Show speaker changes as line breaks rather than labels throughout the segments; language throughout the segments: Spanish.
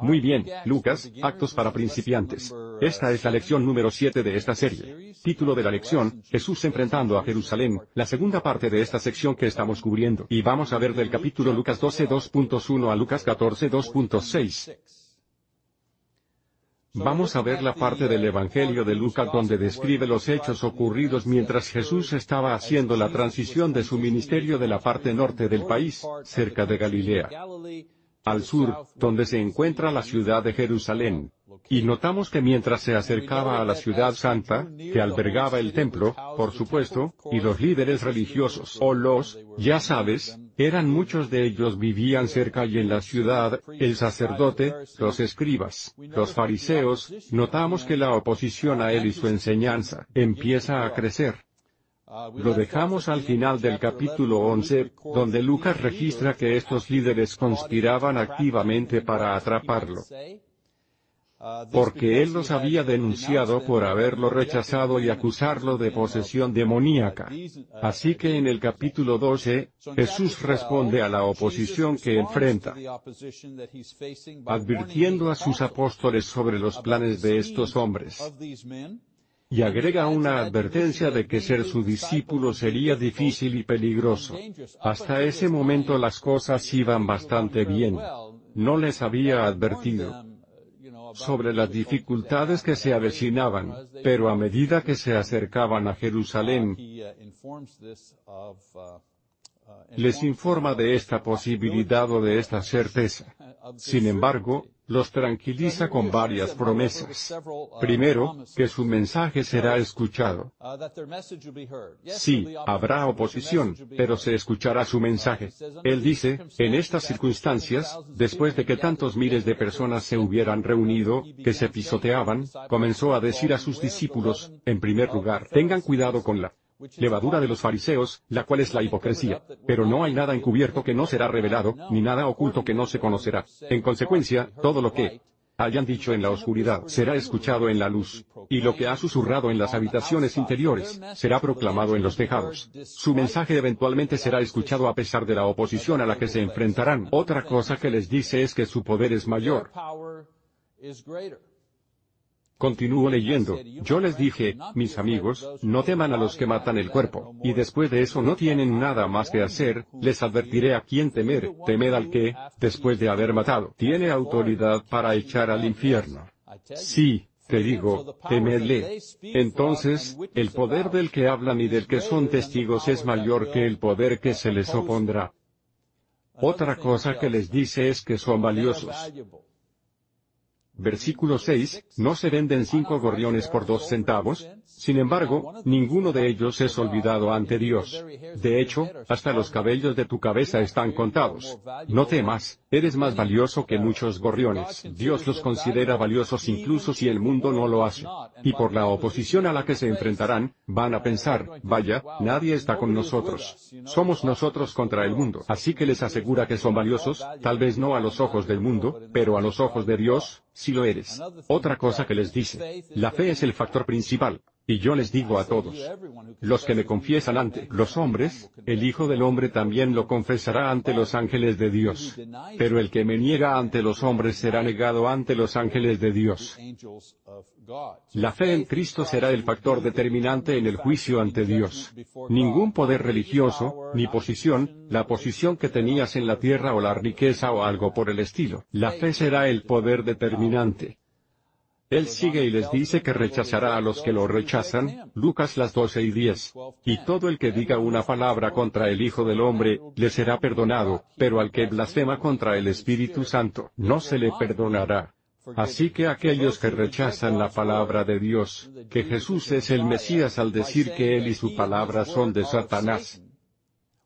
Muy bien, Lucas, Actos para principiantes. Esta es la lección número 7 de esta serie. Título de la lección, Jesús enfrentando a Jerusalén, la segunda parte de esta sección que estamos cubriendo. Y vamos a ver del capítulo Lucas 12 2.1 a Lucas 14 2.6. Vamos a ver la parte del Evangelio de Lucas donde describe los hechos ocurridos mientras Jesús estaba haciendo la transición de su ministerio de la parte norte del país, cerca de Galilea al sur, donde se encuentra la ciudad de Jerusalén. Y notamos que mientras se acercaba a la ciudad santa, que albergaba el templo, por supuesto, y los líderes religiosos, o los, ya sabes, eran muchos de ellos vivían cerca y en la ciudad, el sacerdote, los escribas, los fariseos, notamos que la oposición a él y su enseñanza, empieza a crecer. Lo dejamos al final del capítulo 11, donde Lucas registra que estos líderes conspiraban activamente para atraparlo. Porque él los había denunciado por haberlo rechazado y acusarlo de posesión demoníaca. Así que en el capítulo 12, Jesús responde a la oposición que enfrenta, advirtiendo a sus apóstoles sobre los planes de estos hombres y agrega una advertencia de que ser su discípulo sería difícil y peligroso. Hasta ese momento las cosas iban bastante bien. No les había advertido sobre las dificultades que se avecinaban, pero a medida que se acercaban a Jerusalén, les informa de esta posibilidad o de esta certeza. Sin embargo, los tranquiliza con varias promesas. Primero, que su mensaje será escuchado. Sí, habrá oposición, pero se escuchará su mensaje. Él dice, en estas circunstancias, después de que tantos miles de personas se hubieran reunido, que se pisoteaban, comenzó a decir a sus discípulos, en primer lugar, tengan cuidado con la levadura de los fariseos, la cual es la hipocresía. Pero no hay nada encubierto que no será revelado, ni nada oculto que no se conocerá. En consecuencia, todo lo que hayan dicho en la oscuridad será escuchado en la luz, y lo que ha susurrado en las habitaciones interiores será proclamado en los tejados. Su mensaje eventualmente será escuchado a pesar de la oposición a la que se enfrentarán. Otra cosa que les dice es que su poder es mayor. Continúo leyendo, yo les dije, mis amigos, no teman a los que matan el cuerpo, y después de eso no tienen nada más que hacer, les advertiré a quién temer, temed al que, después de haber matado, tiene autoridad para echar al infierno. Sí, te digo, temedle. Entonces, el poder del que hablan y del que son testigos es mayor que el poder que se les opondrá. Otra cosa que les dice es que son valiosos. Versículo 6, ¿no se venden cinco gorriones por dos centavos? Sin embargo, ninguno de ellos es olvidado ante Dios. De hecho, hasta los cabellos de tu cabeza están contados. No temas, eres más valioso que muchos gorriones. Dios los considera valiosos incluso si el mundo no lo hace. Y por la oposición a la que se enfrentarán, van a pensar, vaya, nadie está con nosotros. Somos nosotros contra el mundo. Así que les asegura que son valiosos, tal vez no a los ojos del mundo, pero a los ojos de Dios, si lo eres. Otra cosa que les dice, la fe es el factor principal. Y yo les digo a todos, los que me confiesan ante los hombres, el Hijo del Hombre también lo confesará ante los ángeles de Dios. Pero el que me niega ante los hombres será negado ante los ángeles de Dios. La fe en Cristo será el factor determinante en el juicio ante Dios. Ningún poder religioso, ni posición, la posición que tenías en la tierra o la riqueza o algo por el estilo. La fe será el poder determinante. Él sigue y les dice que rechazará a los que lo rechazan, Lucas las 12 y 10. Y todo el que diga una palabra contra el Hijo del Hombre, le será perdonado, pero al que blasfema contra el Espíritu Santo, no se le perdonará. Así que aquellos que rechazan la palabra de Dios, que Jesús es el Mesías al decir que Él y su palabra son de Satanás,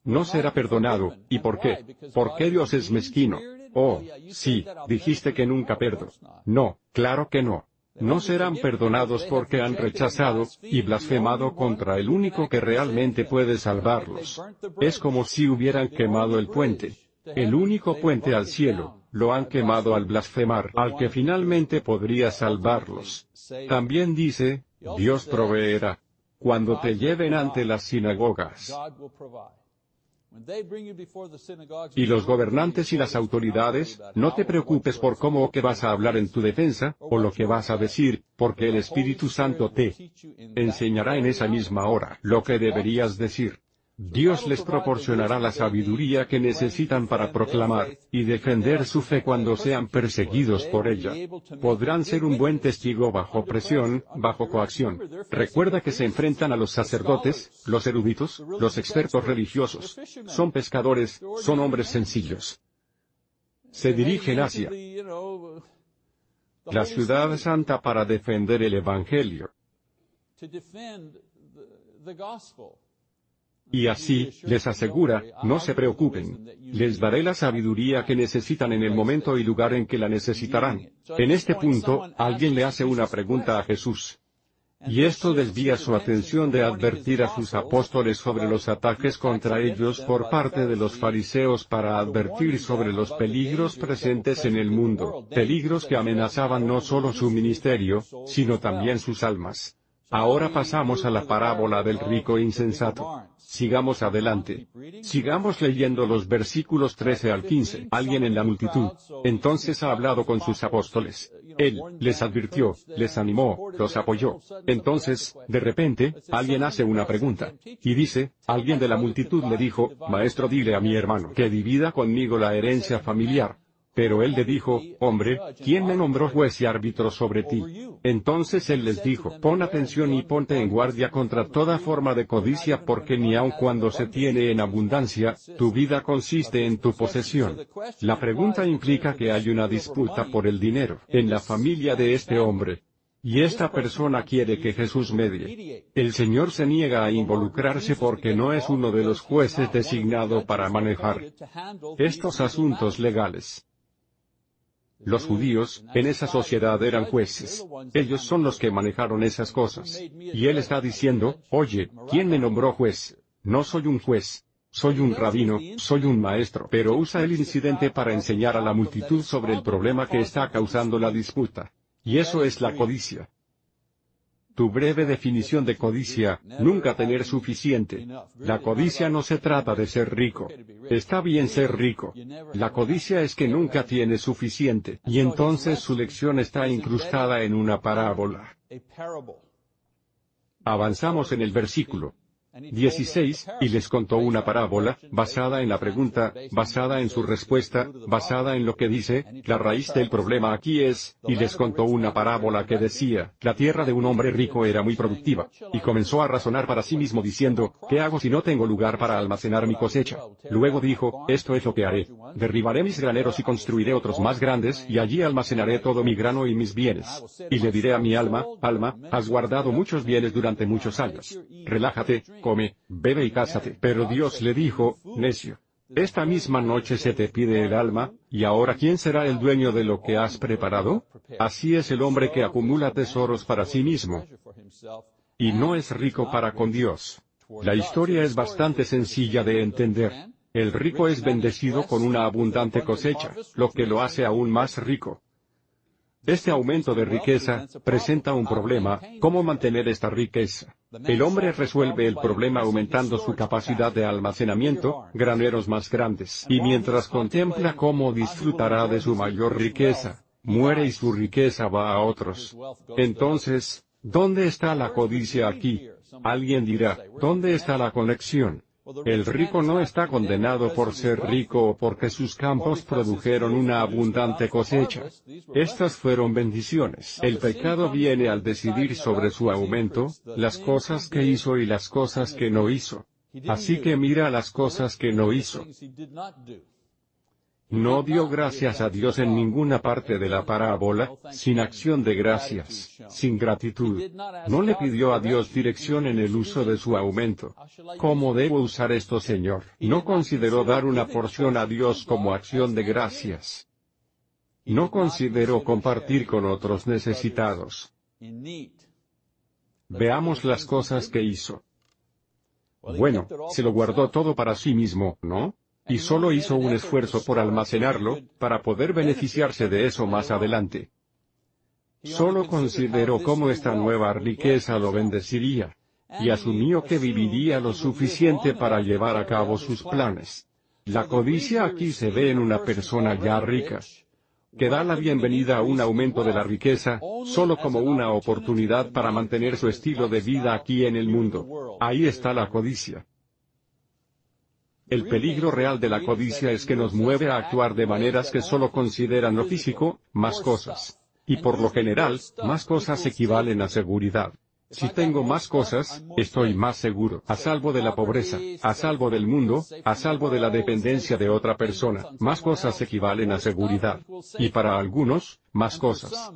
no será perdonado. ¿Y por qué? Porque Dios es mezquino. Oh, sí, dijiste que nunca perdo. No, claro que no no serán perdonados porque han rechazado y blasfemado contra el único que realmente puede salvarlos. Es como si hubieran quemado el puente. El único puente al cielo, lo han quemado al blasfemar al que finalmente podría salvarlos. También dice, Dios proveerá. Cuando te lleven ante las sinagogas Y los gobernantes y las autoridades, no te preocupes por cómo o qué vas a hablar en tu defensa, o lo que vas a decir, porque el Espíritu Santo te enseñará en esa misma hora lo que deberías decir. Dios les proporcionará la sabiduría que necesitan para proclamar y defender su fe cuando sean perseguidos por ella. Podrán ser un buen testigo bajo presión, bajo coacción. Recuerda que se enfrentan a los sacerdotes, los eruditos, los expertos religiosos. Son pescadores, son hombres sencillos. Se dirigen hacia la ciudad santa para defender el Evangelio. Y así, les asegura, no se preocupen. Les daré la sabiduría que necesitan en el momento y lugar en que la necesitarán. En este punto, alguien le hace una pregunta a Jesús. Y esto desvía su atención de advertir a sus apóstoles sobre los ataques contra ellos por parte de los fariseos para advertir sobre los peligros presentes en el mundo, peligros que amenazaban no solo su ministerio, sino también sus almas. Ahora pasamos a la parábola del rico insensato. Sigamos adelante. Sigamos leyendo los versículos 13 al 15. Alguien en la multitud, entonces ha hablado con sus apóstoles. Él, les advirtió, les animó, los apoyó. Entonces, de repente, alguien hace una pregunta. Y dice, alguien de la multitud le dijo, Maestro dile a mi hermano que divida conmigo la herencia familiar. Pero él le dijo, hombre, ¿quién me nombró juez y árbitro sobre ti? Entonces él les dijo, pon atención y ponte en guardia contra toda forma de codicia porque ni aun cuando se tiene en abundancia, tu vida consiste en tu posesión. La pregunta implica que hay una disputa por el dinero en la familia de este hombre. Y esta persona quiere que Jesús medie. El Señor se niega a involucrarse porque no es uno de los jueces designado para manejar estos asuntos legales. Los judíos, en esa sociedad eran jueces. Ellos son los que manejaron esas cosas. Y él está diciendo, oye, ¿quién me nombró juez? No soy un juez. Soy un rabino, soy un maestro. Pero usa el incidente para enseñar a la multitud sobre el problema que está causando la disputa. Y eso es la codicia. Tu breve definición de codicia, nunca tener suficiente. La codicia no se trata de ser rico. Está bien ser rico. La codicia es que nunca tiene suficiente, y entonces su lección está incrustada en una parábola. Avanzamos en el versículo. 16, y les contó una parábola, basada en la pregunta, basada en su respuesta, basada en lo que dice, la raíz del problema aquí es, y les contó una parábola que decía, la tierra de un hombre rico era muy productiva, y comenzó a razonar para sí mismo diciendo, ¿qué hago si no tengo lugar para almacenar mi cosecha? Luego dijo, esto es lo que haré, derribaré mis graneros y construiré otros más grandes, y allí almacenaré todo mi grano y mis bienes. Y le diré a mi alma, alma, has guardado muchos bienes durante muchos años. Relájate, come, bebe y cásate. Pero Dios le dijo, necio. Esta misma noche se te pide el alma, y ahora ¿quién será el dueño de lo que has preparado? Así es el hombre que acumula tesoros para sí mismo. Y no es rico para con Dios. La historia es bastante sencilla de entender. El rico es bendecido con una abundante cosecha, lo que lo hace aún más rico. Este aumento de riqueza presenta un problema, ¿cómo mantener esta riqueza? El hombre resuelve el problema aumentando su capacidad de almacenamiento, graneros más grandes, y mientras contempla cómo disfrutará de su mayor riqueza, muere y su riqueza va a otros. Entonces, ¿dónde está la codicia aquí? Alguien dirá, ¿dónde está la conexión? El rico no está condenado por ser rico o porque sus campos produjeron una abundante cosecha. Estas fueron bendiciones. El pecado viene al decidir sobre su aumento, las cosas que hizo y las cosas que no hizo. Así que mira las cosas que no hizo. No dio gracias a Dios en ninguna parte de la parábola, sin acción de gracias, sin gratitud. No le pidió a Dios dirección en el uso de su aumento. ¿Cómo debo usar esto, Señor? No consideró dar una porción a Dios como acción de gracias. No consideró compartir con otros necesitados. Veamos las cosas que hizo. Bueno, se lo guardó todo para sí mismo, ¿no? Y solo hizo un esfuerzo por almacenarlo, para poder beneficiarse de eso más adelante. Solo consideró cómo esta nueva riqueza lo bendeciría. y asumió que viviría lo suficiente para llevar a cabo sus planes. La codicia aquí se ve en una persona ya rica, que da la bienvenida a un aumento de la riqueza, solo como una oportunidad para mantener su estilo de vida aquí en el mundo. Ahí está la codicia. El peligro real de la codicia es que nos mueve a actuar de maneras que solo consideran lo físico, más cosas. Y por lo general, más cosas equivalen a seguridad. Si tengo más cosas, estoy más seguro, a salvo de la pobreza, a salvo del mundo, a salvo de la dependencia de otra persona. Más cosas equivalen a seguridad. Y para algunos, más cosas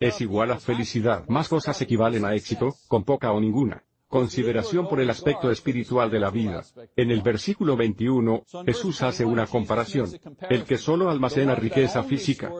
es igual a felicidad. Más cosas equivalen a éxito, con poca o ninguna. Consideración por el aspecto espiritual de la vida. En el versículo 21, Jesús hace una comparación. El que solo almacena riqueza física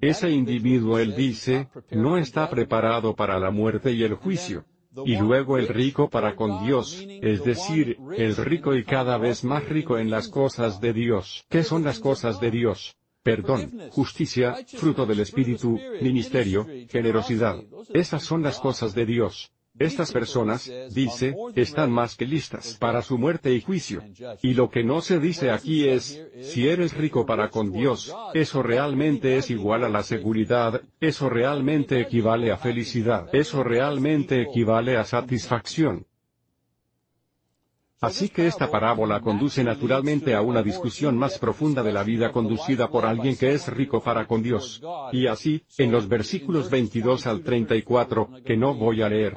ese individuo, él dice, no está preparado para la muerte y el juicio. Y luego el rico para con Dios, es decir, el rico y cada vez más rico en las cosas de Dios. ¿Qué son las cosas de Dios? Perdón, justicia, fruto del Espíritu, ministerio, generosidad. Esas son las cosas de Dios. Estas personas, dice, están más que listas para su muerte y juicio. Y lo que no se dice aquí es, si eres rico para con Dios, eso realmente es igual a la seguridad, eso realmente equivale a felicidad, eso realmente equivale a satisfacción. Así que esta parábola conduce naturalmente a una discusión más profunda de la vida conducida por alguien que es rico para con Dios. Y así, en los versículos 22 al 34, que no voy a leer,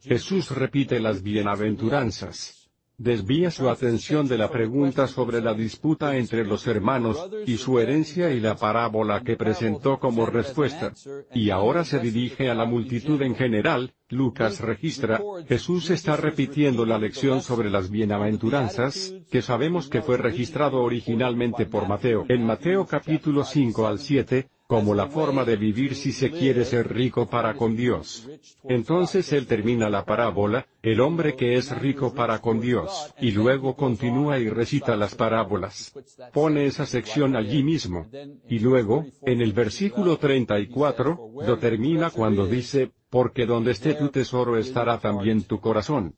Jesús repite las bienaventuranzas desvía su atención de la pregunta sobre la disputa entre los hermanos, y su herencia y la parábola que presentó como respuesta. Y ahora se dirige a la multitud en general, Lucas registra, Jesús está repitiendo la lección sobre las bienaventuranzas, que sabemos que fue registrado originalmente por Mateo. En Mateo capítulo 5 al 7, como la forma de vivir si se quiere ser rico para con Dios. Entonces él termina la parábola, el hombre que es rico para con Dios, y luego continúa y recita las parábolas. Pone esa sección allí mismo. Y luego, en el versículo 34, lo termina cuando dice, porque donde esté tu tesoro estará también tu corazón.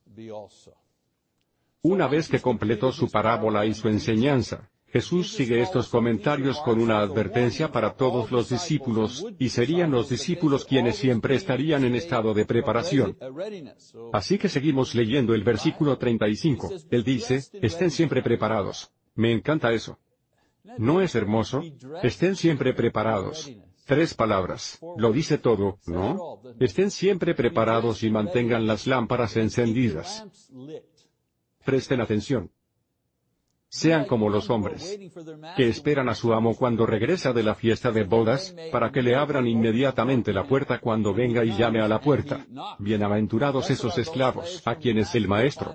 Una vez que completó su parábola y su enseñanza, Jesús sigue estos comentarios con una advertencia para todos los discípulos, y serían los discípulos quienes siempre estarían en estado de preparación. Así que seguimos leyendo el versículo 35. Él dice, estén siempre preparados. Me encanta eso. ¿No es hermoso? Estén siempre preparados. Tres palabras. Lo dice todo, ¿no? Estén siempre preparados y mantengan las lámparas encendidas. Presten atención sean como los hombres, que esperan a su amo cuando regresa de la fiesta de bodas, para que le abran inmediatamente la puerta cuando venga y llame a la puerta. Bienaventurados esos esclavos, a quienes el maestro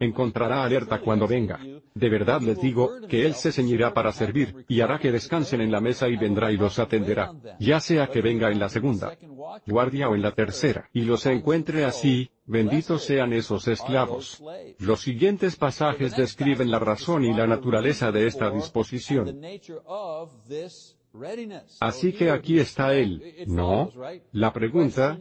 encontrará alerta cuando venga. De verdad les digo, que él se ceñirá para servir, y hará que descansen en la mesa y vendrá y los atenderá, ya sea que venga en la segunda guardia o en la tercera, y los encuentre así, Benditos sean esos esclavos. Los siguientes pasajes describen la razón y la naturaleza de esta disposición. Así que aquí está él, ¿no? La pregunta,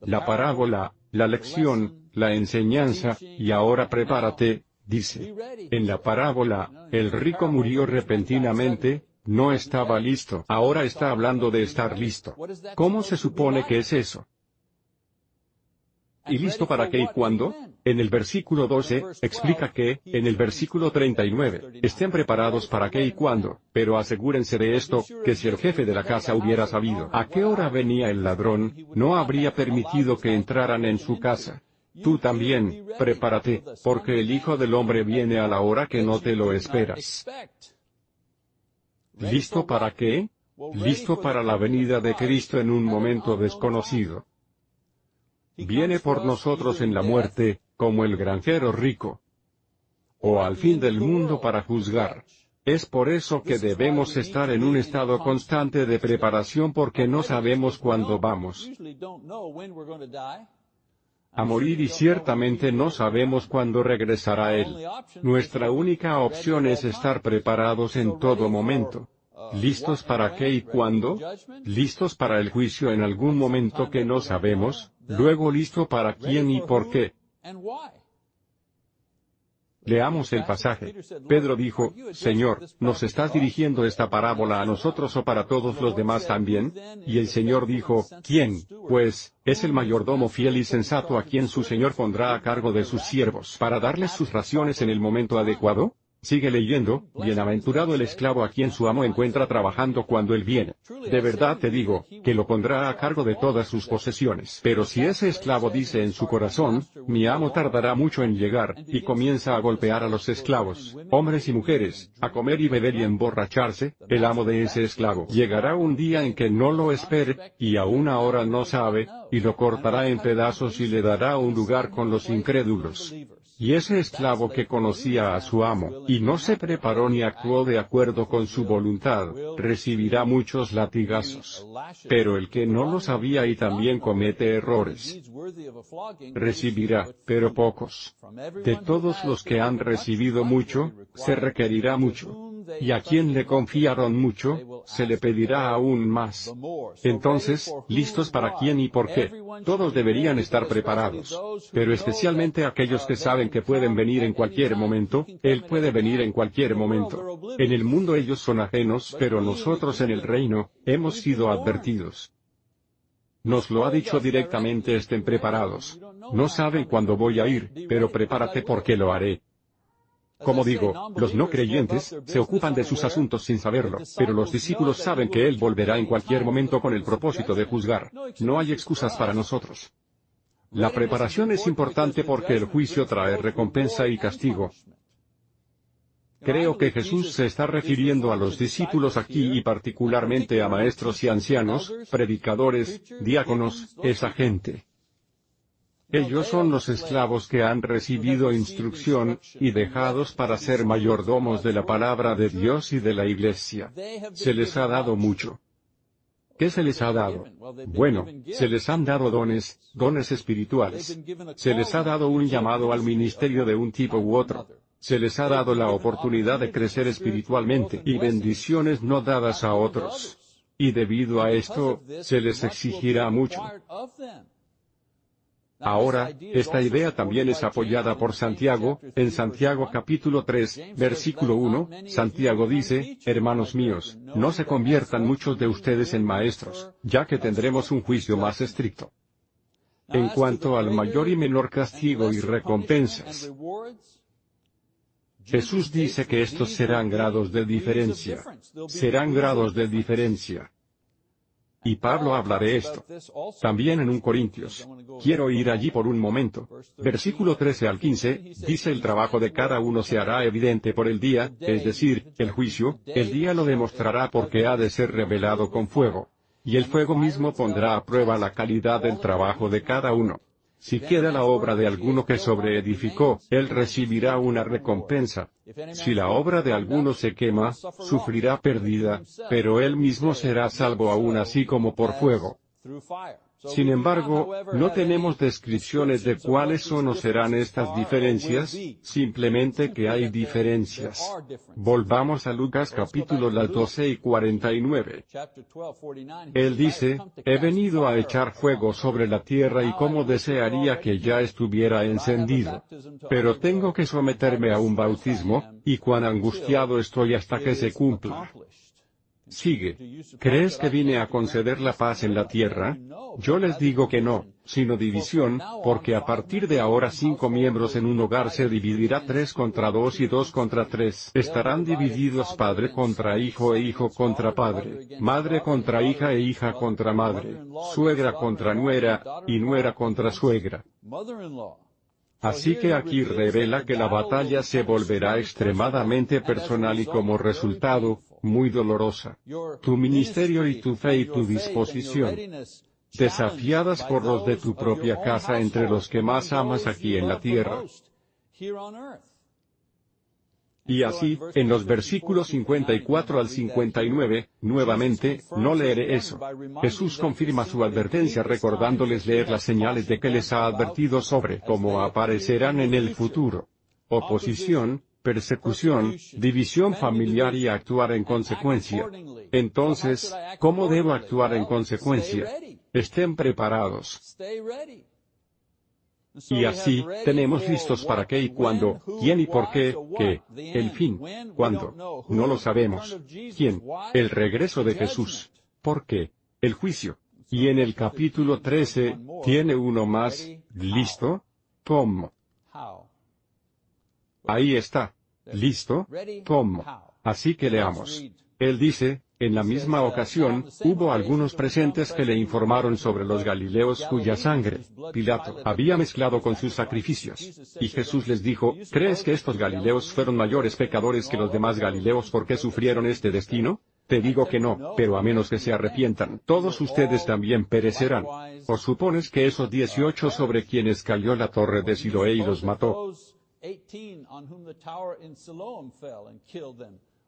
la parábola, la lección, la enseñanza, y ahora prepárate, dice. En la parábola, el rico murió repentinamente, no estaba listo. Ahora está hablando de estar listo. ¿Cómo se supone que es eso? ¿Y listo para qué y cuándo? En el versículo 12, explica que, en el versículo 39, estén preparados para qué y cuándo, pero asegúrense de esto, que si el jefe de la casa hubiera sabido a qué hora venía el ladrón, no habría permitido que entraran en su casa. Tú también, prepárate, porque el Hijo del Hombre viene a la hora que no te lo esperas. ¿Listo para qué? Listo para la venida de Cristo en un momento desconocido viene por nosotros en la muerte, como el granjero rico. O al fin del mundo para juzgar. Es por eso que debemos estar en un estado constante de preparación porque no sabemos cuándo vamos a morir y ciertamente no sabemos cuándo regresará Él. Nuestra única opción es estar preparados en todo momento. ¿Listos para qué y cuándo? ¿Listos para el juicio en algún momento que no sabemos? Luego listo para quién y por qué. Leamos el pasaje. Pedro dijo, Señor, ¿nos estás dirigiendo esta parábola a nosotros o para todos los demás también? Y el Señor dijo, ¿quién? Pues, es el mayordomo fiel y sensato a quien su Señor pondrá a cargo de sus siervos para darles sus raciones en el momento adecuado. Sigue leyendo, bienaventurado el esclavo a quien su amo encuentra trabajando cuando él viene. De verdad te digo, que lo pondrá a cargo de todas sus posesiones. Pero si ese esclavo dice en su corazón, mi amo tardará mucho en llegar, y comienza a golpear a los esclavos, hombres y mujeres, a comer y beber y emborracharse, el amo de ese esclavo llegará un día en que no lo espere, y aún ahora no sabe, y lo cortará en pedazos y le dará un lugar con los incrédulos. Y ese esclavo que conocía a su amo, y no se preparó ni actuó de acuerdo con su voluntad, recibirá muchos latigazos. Pero el que no lo sabía y también comete errores, recibirá, pero pocos. De todos los que han recibido mucho, se requerirá mucho y a quien le confiaron mucho, se le pedirá aún más. Entonces, ¿listos para quién y por qué? Todos deberían estar preparados. Pero especialmente aquellos que saben que pueden venir en cualquier momento, Él puede venir en cualquier momento. En el mundo ellos son ajenos, pero nosotros en el reino, hemos sido advertidos. Nos lo ha dicho directamente estén preparados. No saben cuándo voy a ir, pero prepárate porque lo haré. Como digo, los no creyentes, se ocupan de sus asuntos sin saberlo, pero los discípulos saben que Él volverá en cualquier momento con el propósito de juzgar. No hay excusas para nosotros. La preparación es importante porque el juicio trae recompensa y castigo. Creo que Jesús se está refiriendo a los discípulos aquí y particularmente a maestros y ancianos, predicadores, diáconos, esa gente. Ellos son los esclavos que han recibido instrucción, y dejados para ser mayordomos de la palabra de Dios y de la iglesia. Se les ha dado mucho. ¿Qué se les ha dado? Bueno, se les han dado dones, dones espirituales. Se les ha dado un llamado al ministerio de un tipo u otro. Se les ha dado la oportunidad de crecer espiritualmente y bendiciones no dadas a otros. Y debido a esto, se les exigirá mucho. Ahora, esta idea también es apoyada por Santiago, en Santiago capítulo 3, versículo 1, Santiago dice, Hermanos míos, no se conviertan muchos de ustedes en maestros, ya que tendremos un juicio más estricto. En cuanto al mayor y menor castigo y recompensas, Jesús dice que estos serán grados de diferencia. Serán grados de diferencia. Y Pablo habla de esto. También en un Corintios. Quiero ir allí por un momento. Versículo 13 al 15, dice el trabajo de cada uno se hará evidente por el día, es decir, el juicio, el día lo demostrará porque ha de ser revelado con fuego. Y el fuego mismo pondrá a prueba la calidad del trabajo de cada uno. Si queda la obra de alguno que sobreedificó, él recibirá una recompensa. Si la obra de alguno se quema, sufrirá pérdida, pero él mismo será salvo aún así como por fuego. Sin embargo, no tenemos descripciones de cuáles son o serán estas diferencias, simplemente que hay diferencias. Volvamos a Lucas capítulo las 12 y 49. Él dice, he venido a echar fuego sobre la tierra y cómo desearía que ya estuviera encendido. Pero tengo que someterme a un bautismo, y cuán angustiado estoy hasta que se cumpla. Sigue. ¿Crees que vine a conceder la paz en la tierra? Yo les digo que no, sino división, porque a partir de ahora cinco miembros en un hogar se dividirá tres contra dos y dos contra tres. Estarán divididos padre contra hijo e hijo contra padre, madre contra hija e hija contra madre, suegra contra nuera, y nuera contra suegra. Así que aquí revela que la batalla se volverá extremadamente personal y como resultado, muy dolorosa. Tu ministerio y tu fe y tu disposición, desafiadas por los de tu propia casa entre los que más amas aquí en la tierra. Y así, en los versículos 54 al 59, nuevamente, no leeré eso. Jesús confirma su advertencia recordándoles leer las señales de que les ha advertido sobre cómo aparecerán en el futuro. Oposición, persecución, división familiar y actuar en consecuencia. Entonces, ¿cómo debo actuar en consecuencia? Estén preparados. Y así, tenemos listos para qué y cuándo, quién y por qué, qué, el fin, cuándo, no lo sabemos, quién, el regreso de Jesús, por qué, el juicio. Y en el capítulo 13, tiene uno más, listo, ¿cómo? Ahí está. ¿Listo? ¿Cómo? Así que leamos. Él dice, en la misma ocasión, hubo algunos presentes que le informaron sobre los Galileos cuya sangre, Pilato, había mezclado con sus sacrificios. Y Jesús les dijo, ¿crees que estos Galileos fueron mayores pecadores que los demás Galileos porque sufrieron este destino? Te digo que no, pero a menos que se arrepientan, todos ustedes también perecerán. ¿O supones que esos dieciocho sobre quienes cayó la torre de Siloé y los mató,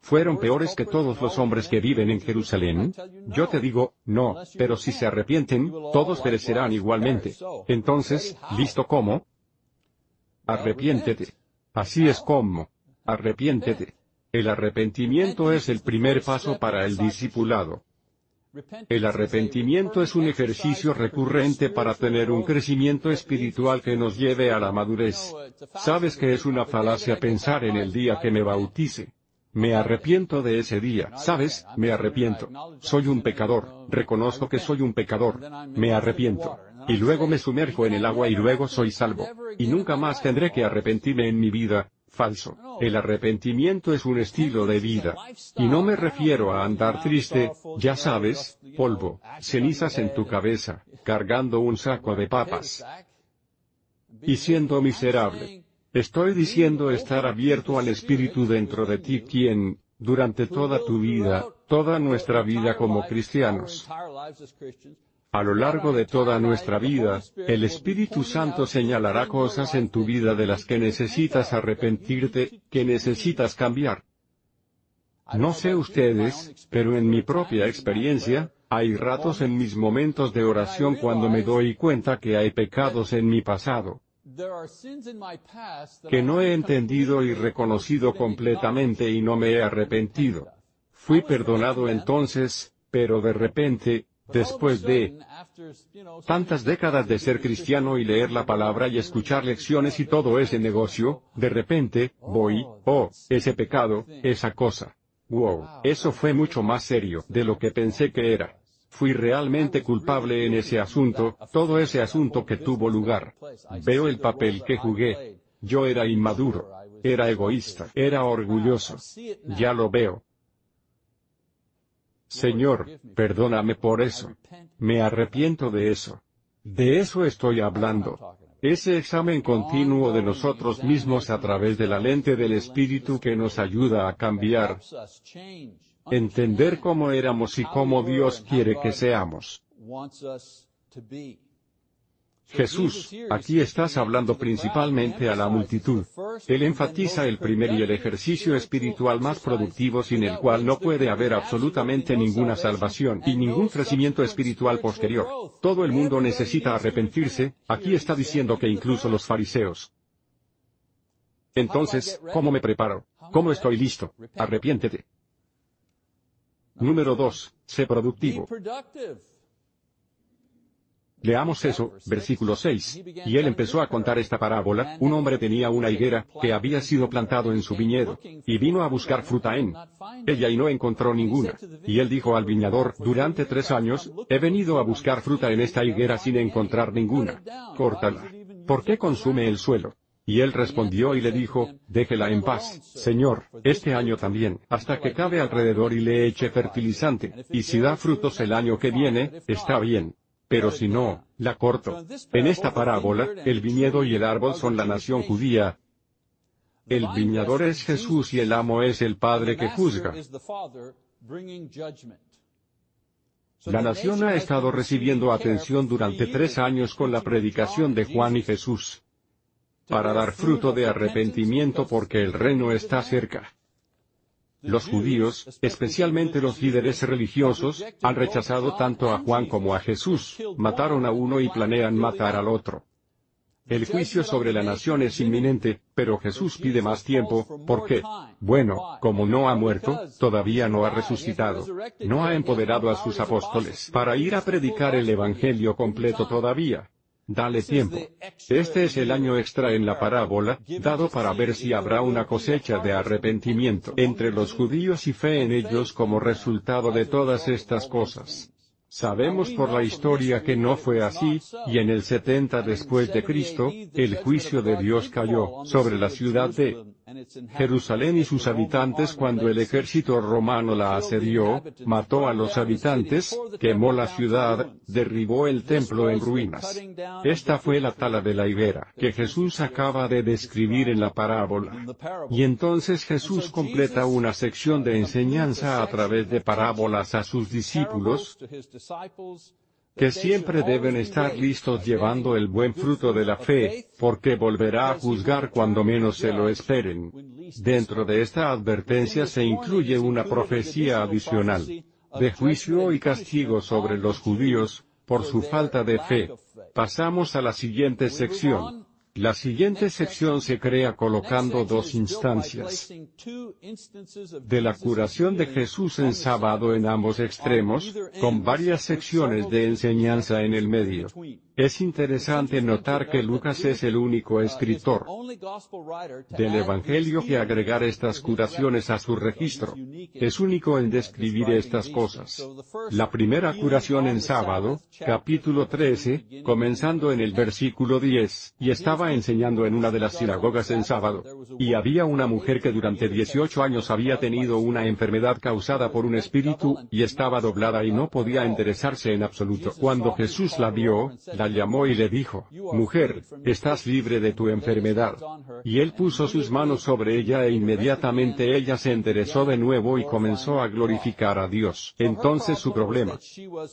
¿Fueron peores que todos los hombres que viven en Jerusalén? Yo te digo, no, pero si se arrepienten, todos perecerán igualmente. Entonces, ¿listo cómo? Arrepiéntete. Así es como. Arrepiéntete. El arrepentimiento es el primer paso para el discipulado. El arrepentimiento es un ejercicio recurrente para tener un crecimiento espiritual que nos lleve a la madurez. Sabes que es una falacia pensar en el día que me bautice. Me arrepiento de ese día, ¿sabes? Me arrepiento. Soy un pecador, reconozco que soy un pecador. Me arrepiento. Y luego me sumerjo en el agua y luego soy salvo. Y nunca más tendré que arrepentirme en mi vida. Falso. El arrepentimiento es un estilo de vida. Y no me refiero a andar triste, ya sabes, polvo, cenizas en tu cabeza, cargando un saco de papas. Y siendo miserable. Estoy diciendo estar abierto al Espíritu dentro de ti quien, durante toda tu vida, toda nuestra vida como cristianos, a lo largo de toda nuestra vida, el Espíritu Santo señalará cosas en tu vida de las que necesitas arrepentirte, que necesitas cambiar. No sé ustedes, pero en mi propia experiencia, hay ratos en mis momentos de oración cuando me doy cuenta que hay pecados en mi pasado que no he entendido y reconocido completamente y no me he arrepentido. Fui perdonado entonces, pero de repente, después de tantas décadas de ser cristiano y leer la palabra y escuchar lecciones y todo ese negocio, de repente, voy, oh, ese pecado, esa cosa. Wow, eso fue mucho más serio de lo que pensé que era. Fui realmente culpable en ese asunto, todo ese asunto que tuvo lugar. Veo el papel que jugué. Yo era inmaduro. Era egoísta. Era orgulloso. Ya lo veo. Señor, perdóname por eso. Me arrepiento de eso. De eso estoy hablando. Ese examen continuo de nosotros mismos a través de la lente del Espíritu que nos ayuda a cambiar entender cómo éramos y cómo Dios quiere que seamos. Jesús, aquí estás hablando principalmente a la multitud. Él enfatiza el primer y el ejercicio espiritual más productivo sin el cual no puede haber absolutamente ninguna salvación y ningún crecimiento espiritual posterior. Todo el mundo necesita arrepentirse, aquí está diciendo que incluso los fariseos. Entonces, ¿cómo me preparo? ¿Cómo estoy listo? Arrepiéntete. Número 2. Sé productivo. Leamos eso, versículo 6. Y él empezó a contar esta parábola, un hombre tenía una higuera, que había sido plantado en su viñedo, y vino a buscar fruta en ella y no encontró ninguna. Y él dijo al viñador, durante tres años, he venido a buscar fruta en esta higuera sin encontrar ninguna. Córtala. ¿Por qué consume el suelo? Y él respondió y le dijo, déjela en paz, Señor, este año también, hasta que cabe alrededor y le eche fertilizante, y si da frutos el año que viene, está bien. Pero si no, la corto. En esta parábola, el viñedo y el árbol son la nación judía. El viñador es Jesús y el amo es el Padre que juzga. La nación ha estado recibiendo atención durante tres años con la predicación de Juan y Jesús para dar fruto de arrepentimiento porque el reino está cerca. Los judíos, especialmente los líderes religiosos, han rechazado tanto a Juan como a Jesús, mataron a uno y planean matar al otro. El juicio sobre la nación es inminente, pero Jesús pide más tiempo, ¿por qué? Bueno, como no ha muerto, todavía no ha resucitado. No ha empoderado a sus apóstoles para ir a predicar el Evangelio completo todavía. Dale tiempo. Este es el año extra en la parábola, dado para ver si habrá una cosecha de arrepentimiento entre los judíos y fe en ellos como resultado de todas estas cosas. Sabemos por la historia que no fue así, y en el 70 después de Cristo, el juicio de Dios cayó sobre la ciudad de Jerusalén y sus habitantes cuando el ejército romano la asedió, mató a los habitantes, quemó la ciudad, derribó el templo en ruinas. Esta fue la tala de la higuera que Jesús acaba de describir en la parábola. Y entonces Jesús completa una sección de enseñanza a través de parábolas a sus discípulos, que siempre deben estar listos llevando el buen fruto de la fe, porque volverá a juzgar cuando menos se lo esperen. Dentro de esta advertencia se incluye una profecía adicional, de juicio y castigo sobre los judíos, por su falta de fe. Pasamos a la siguiente sección. La siguiente sección se crea colocando dos instancias de la curación de Jesús en sábado en ambos extremos, con varias secciones de enseñanza en el medio. Es interesante notar que Lucas es el único escritor del Evangelio que agregar estas curaciones a su registro. Es único en describir estas cosas. La primera curación en sábado, capítulo 13, comenzando en el versículo 10, y estaba enseñando en una de las sinagogas en sábado. Y había una mujer que durante 18 años había tenido una enfermedad causada por un espíritu, y estaba doblada y no podía enderezarse en absoluto. Cuando Jesús la vio, la llamó y le dijo, Mujer, estás libre de tu enfermedad. Y él puso sus manos sobre ella e inmediatamente ella se enderezó de nuevo y comenzó a glorificar a Dios. Entonces su problema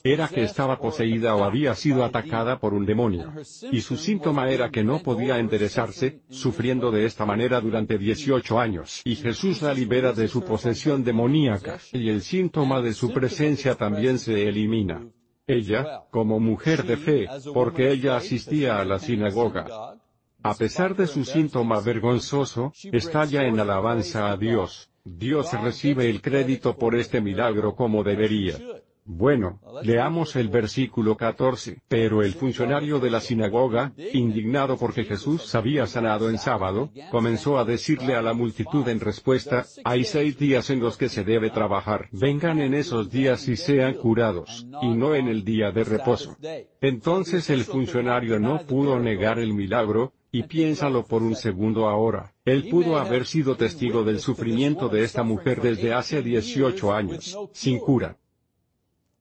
era que estaba poseída o había sido atacada por un demonio. Y su síntoma era que no podía enderezarse, sufriendo de esta manera durante 18 años. Y Jesús la libera de su posesión demoníaca, y el síntoma de su presencia también se elimina. Ella, como mujer de fe, porque ella asistía a la sinagoga. A pesar de su síntoma vergonzoso, estalla en alabanza a Dios. Dios recibe el crédito por este milagro como debería. Bueno, leamos el versículo 14. Pero el funcionario de la sinagoga, indignado porque Jesús había sanado en sábado, comenzó a decirle a la multitud en respuesta, hay seis días en los que se debe trabajar. Vengan en esos días y sean curados, y no en el día de reposo. Entonces el funcionario no pudo negar el milagro, y piénsalo por un segundo ahora, él pudo haber sido testigo del sufrimiento de esta mujer desde hace 18 años, sin cura.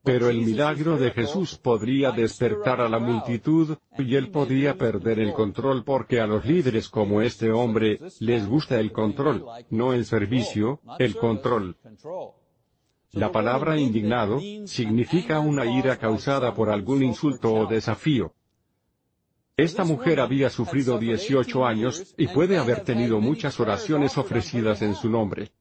Pero el milagro de Jesús podría despertar a la multitud, y él podría perder el control porque a los líderes como este hombre, les gusta el control, no el servicio, el control. La palabra indignado, significa una ira causada por algún insulto o desafío. Esta mujer había sufrido 18 años, y puede haber tenido muchas oraciones ofrecidas en su nombre.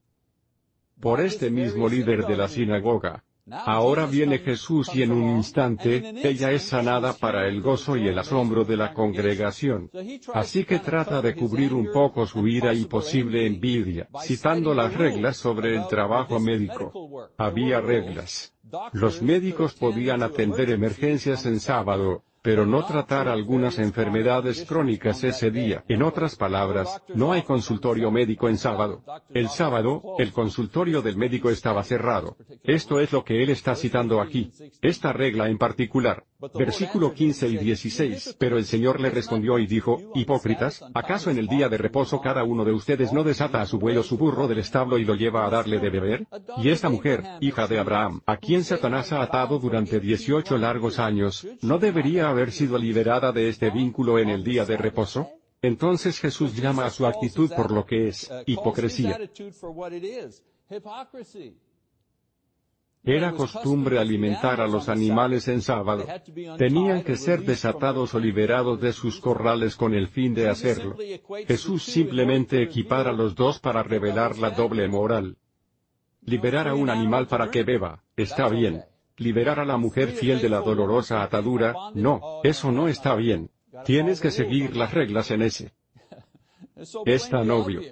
Por este mismo líder de la sinagoga, Ahora viene Jesús y en un instante, ella es sanada para el gozo y el asombro de la congregación. Así que trata de cubrir un poco su ira y posible envidia, citando las reglas sobre el trabajo médico. Había reglas. Los médicos podían atender emergencias en sábado, pero no tratar algunas enfermedades crónicas ese día. En otras palabras, no hay consultorio médico en sábado. El sábado, el consultorio del médico estaba cerrado. Esto es lo que él está citando aquí. Esta regla en particular. Versículo 15 y 16. Pero el Señor le respondió y dijo, Hipócritas, ¿acaso en el día de reposo cada uno de ustedes no desata a su buey o su burro del establo y lo lleva a darle de beber? Y esta mujer, hija de Abraham, a quien Satanás ha atado durante 18 largos años, ¿no debería haber sido liberada de este vínculo en el día de reposo? Entonces Jesús llama a su actitud por lo que es, hipocresía. Era costumbre alimentar a los animales en sábado. Tenían que ser desatados o liberados de sus corrales con el fin de hacerlo. Jesús simplemente equipara los dos para revelar la doble moral. Liberar a un animal para que beba, está bien. Liberar a la mujer fiel de la dolorosa atadura, no, eso no está bien. Tienes que seguir las reglas en ese. Es tan obvio.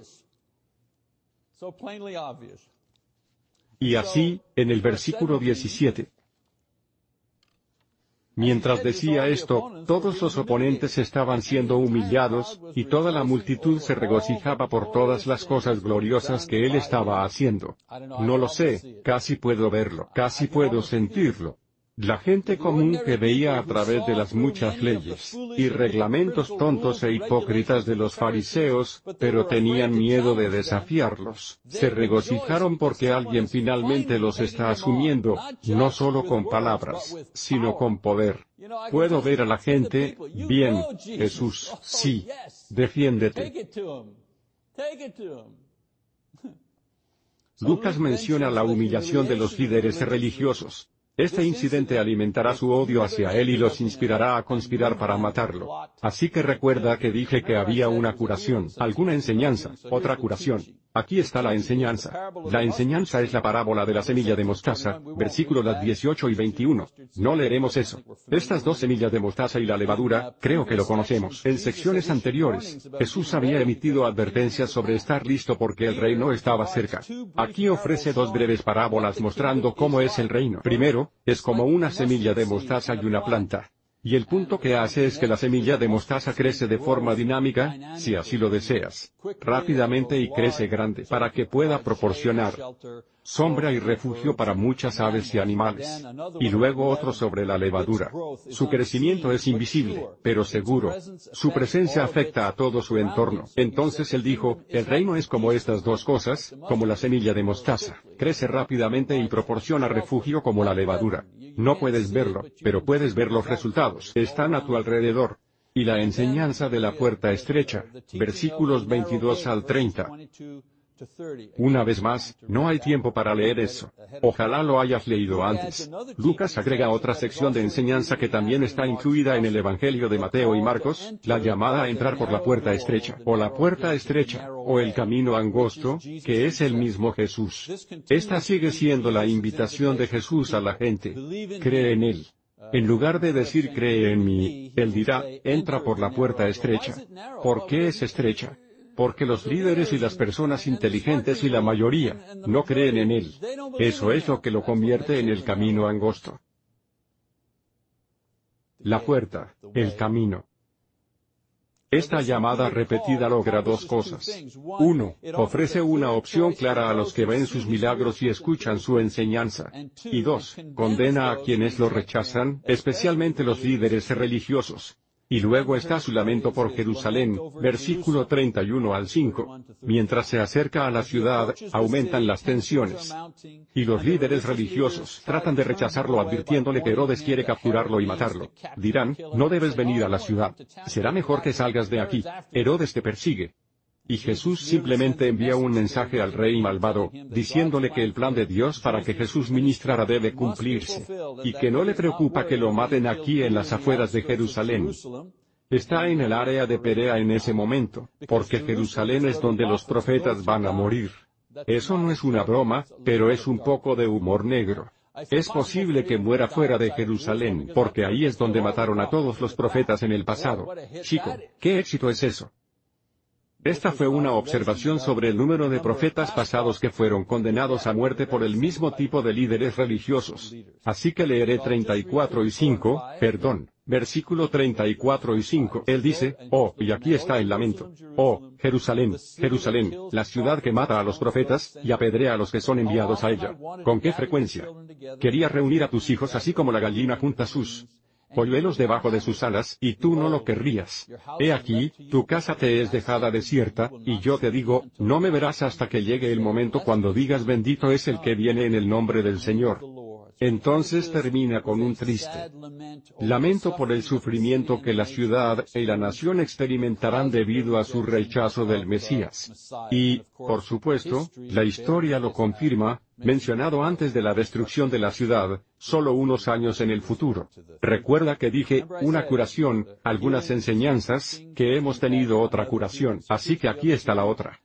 Y así, en el versículo 17. Mientras decía esto, todos los oponentes estaban siendo humillados, y toda la multitud se regocijaba por todas las cosas gloriosas que él estaba haciendo. No lo sé, casi puedo verlo, casi puedo sentirlo. La gente común que veía a través de las muchas leyes y reglamentos tontos e hipócritas de los fariseos, pero tenían miedo de desafiarlos, se regocijaron porque alguien finalmente los está asumiendo, no solo con palabras, sino con poder. Puedo ver a la gente, bien, Jesús, sí, defiéndete. Lucas menciona la humillación de los líderes religiosos. Este incidente alimentará su odio hacia él y los inspirará a conspirar para matarlo. Así que recuerda que dije que había una curación, alguna enseñanza, otra curación. Aquí está la enseñanza. La enseñanza es la parábola de la semilla de mostaza, versículos 18 y 21. No leeremos eso. Estas dos semillas de mostaza y la levadura, creo que lo conocemos. En secciones anteriores, Jesús había emitido advertencias sobre estar listo porque el reino estaba cerca. Aquí ofrece dos breves parábolas mostrando cómo es el reino. Primero, es como una semilla de mostaza y una planta. Y el punto que hace es que la semilla de mostaza crece de forma dinámica, si así lo deseas, rápidamente y crece grande para que pueda proporcionar sombra y refugio para muchas aves y animales. Y luego otro sobre la levadura. Su crecimiento es invisible, pero seguro. Su presencia afecta a todo su entorno. Entonces él dijo, el reino es como estas dos cosas, como la semilla de mostaza. Crece rápidamente y proporciona refugio como la levadura. No puedes verlo, pero puedes ver los resultados. Están a tu alrededor. Y la enseñanza de la puerta estrecha, versículos 22 al 30. Una vez más, no hay tiempo para leer eso. Ojalá lo hayas leído antes. Lucas agrega otra sección de enseñanza que también está incluida en el Evangelio de Mateo y Marcos, la llamada a entrar por la puerta estrecha, o la puerta estrecha, o el camino angosto, que es el mismo Jesús. Esta sigue siendo la invitación de Jesús a la gente. Cree en Él. En lugar de decir cree en mí, Él dirá, entra por la puerta estrecha. ¿Por qué es estrecha? Porque los líderes y las personas inteligentes y la mayoría, no creen en él. Eso es lo que lo convierte en el camino angosto. La puerta, el camino. Esta llamada repetida logra dos cosas. Uno, ofrece una opción clara a los que ven sus milagros y escuchan su enseñanza. Y dos, condena a quienes lo rechazan, especialmente los líderes religiosos. Y luego está su lamento por Jerusalén, versículo 31 al 5. Mientras se acerca a la ciudad, aumentan las tensiones. Y los líderes religiosos tratan de rechazarlo advirtiéndole que Herodes quiere capturarlo y matarlo. Dirán, no debes venir a la ciudad. Será mejor que salgas de aquí. Herodes te persigue. Y Jesús simplemente envía un mensaje al rey malvado, diciéndole que el plan de Dios para que Jesús ministrara debe cumplirse, y que no le preocupa que lo maten aquí en las afueras de Jerusalén. Está en el área de Perea en ese momento, porque Jerusalén es donde los profetas van a morir. Eso no es una broma, pero es un poco de humor negro. Es posible que muera fuera de Jerusalén, porque ahí es donde mataron a todos los profetas en el pasado. Chico, ¿qué éxito es eso? Esta fue una observación sobre el número de profetas pasados que fueron condenados a muerte por el mismo tipo de líderes religiosos. Así que leeré 34 y 5, perdón, versículo 34 y 5. Él dice, oh, y aquí está el lamento. Oh, Jerusalén, Jerusalén, la ciudad que mata a los profetas, y apedrea a los que son enviados a ella. ¿Con qué frecuencia? Quería reunir a tus hijos así como la gallina junta sus polluelos debajo de sus alas, y tú no lo querrías. He aquí, tu casa te es dejada desierta, y yo te digo, no me verás hasta que llegue el momento cuando digas bendito es el que viene en el nombre del Señor. Entonces termina con un triste lamento por el sufrimiento que la ciudad y la nación experimentarán debido a su rechazo del Mesías. Y, por supuesto, la historia lo confirma, mencionado antes de la destrucción de la ciudad, solo unos años en el futuro. Recuerda que dije, una curación, algunas enseñanzas, que hemos tenido otra curación, así que aquí está la otra.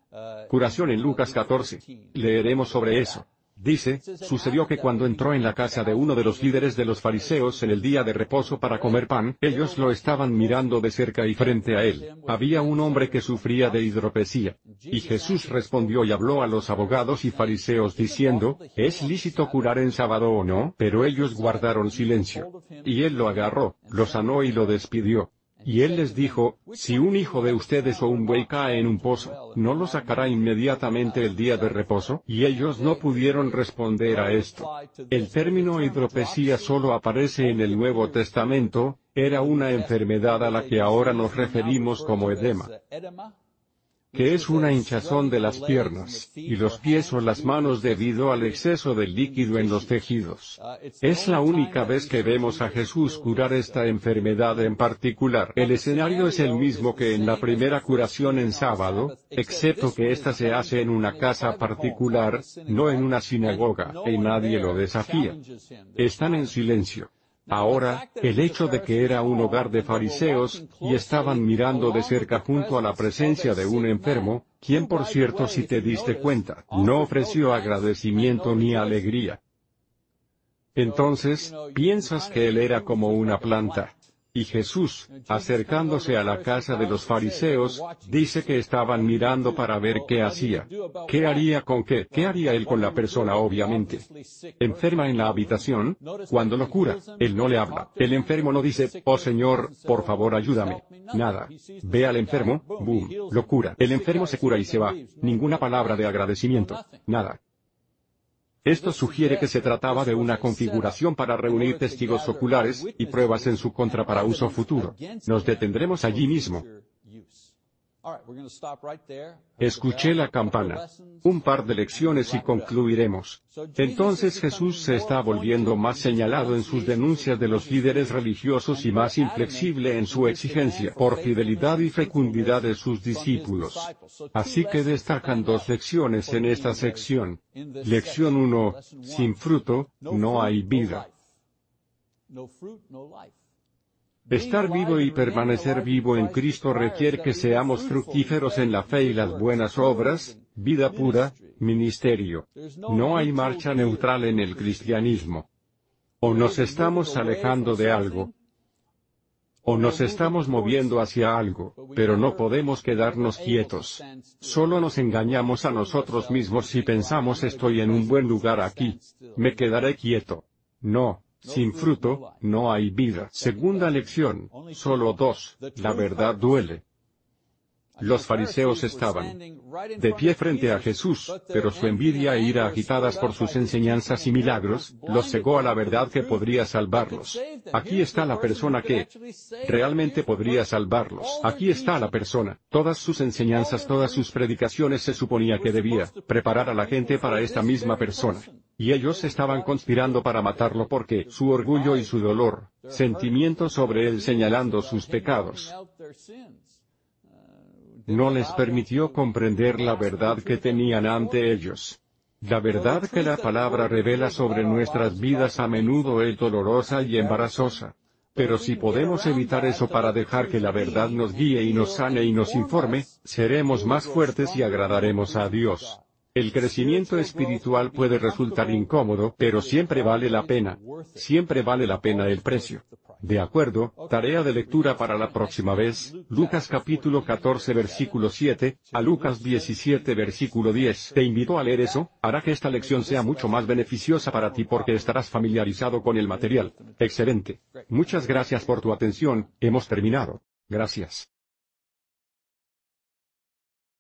Curación en Lucas 14. Leeremos sobre eso. Dice, sucedió que cuando entró en la casa de uno de los líderes de los fariseos en el día de reposo para comer pan, ellos lo estaban mirando de cerca y frente a él, había un hombre que sufría de hidropesía. Y Jesús respondió y habló a los abogados y fariseos diciendo, ¿es lícito curar en sábado o no? Pero ellos guardaron silencio. Y él lo agarró, lo sanó y lo despidió. Y él les dijo, si un hijo de ustedes o un buey cae en un pozo, ¿no lo sacará inmediatamente el día de reposo? Y ellos no pudieron responder a esto. El término hidropesía solo aparece en el Nuevo Testamento, era una enfermedad a la que ahora nos referimos como edema que es una hinchazón de las piernas, y los pies o las manos debido al exceso de líquido en los tejidos. Es la única vez que vemos a Jesús curar esta enfermedad en particular. El escenario es el mismo que en la primera curación en sábado, excepto que ésta se hace en una casa particular, no en una sinagoga, y nadie lo desafía. Están en silencio. Ahora, el hecho de que era un hogar de fariseos, y estaban mirando de cerca junto a la presencia de un enfermo, quien por cierto si te diste cuenta, no ofreció agradecimiento ni alegría. Entonces, piensas que él era como una planta. Y Jesús, acercándose a la casa de los fariseos, dice que estaban mirando para ver qué hacía. ¿Qué haría con qué? ¿Qué haría él con la persona obviamente? Enferma en la habitación, cuando lo cura, él no le habla. El enfermo no dice, oh Señor, por favor ayúdame. Nada. Ve al enfermo, boom, lo cura. El enfermo se cura y se va. Ninguna palabra de agradecimiento. Nada. Esto sugiere que se trataba de una configuración para reunir testigos oculares y pruebas en su contra para uso futuro. Nos detendremos allí mismo. Escuché la campana. Un par de lecciones y concluiremos. Entonces Jesús se está volviendo más señalado en sus denuncias de los líderes religiosos y más inflexible en su exigencia por fidelidad y fecundidad de sus discípulos. Así que destacan dos lecciones en esta sección. Lección 1. Sin fruto, no hay vida. Estar vivo y permanecer vivo en Cristo requiere que seamos fructíferos en la fe y las buenas obras, vida pura, ministerio. No hay marcha neutral en el cristianismo. O nos estamos alejando de algo, o nos estamos moviendo hacia algo, pero no podemos quedarnos quietos. Solo nos engañamos a nosotros mismos si pensamos estoy en un buen lugar aquí. Me quedaré quieto. No, sin fruto, no hay vida. Segunda lección, solo dos, la verdad duele. Los fariseos estaban de pie frente a Jesús, pero su envidia e ira agitadas por sus enseñanzas y milagros, los cegó a la verdad que podría salvarlos. Aquí está la persona que realmente podría salvarlos. Aquí está la persona. Todas sus enseñanzas, todas sus predicaciones se suponía que debía preparar a la gente para esta misma persona. Y ellos estaban conspirando para matarlo porque su orgullo y su dolor, sentimientos sobre él señalando sus pecados no les permitió comprender la verdad que tenían ante ellos. La verdad que la palabra revela sobre nuestras vidas a menudo es dolorosa y embarazosa. Pero si podemos evitar eso para dejar que la verdad nos guíe y nos sane y nos informe, seremos más fuertes y agradaremos a Dios. El crecimiento espiritual puede resultar incómodo, pero siempre vale la pena. Siempre vale la pena el precio. De acuerdo, tarea de lectura para la próxima vez, Lucas capítulo 14 versículo 7, a Lucas 17 versículo 10. Te invito a leer eso, hará que esta lección sea mucho más beneficiosa para ti porque estarás familiarizado con el material. Excelente. Muchas gracias por tu atención, hemos terminado. Gracias.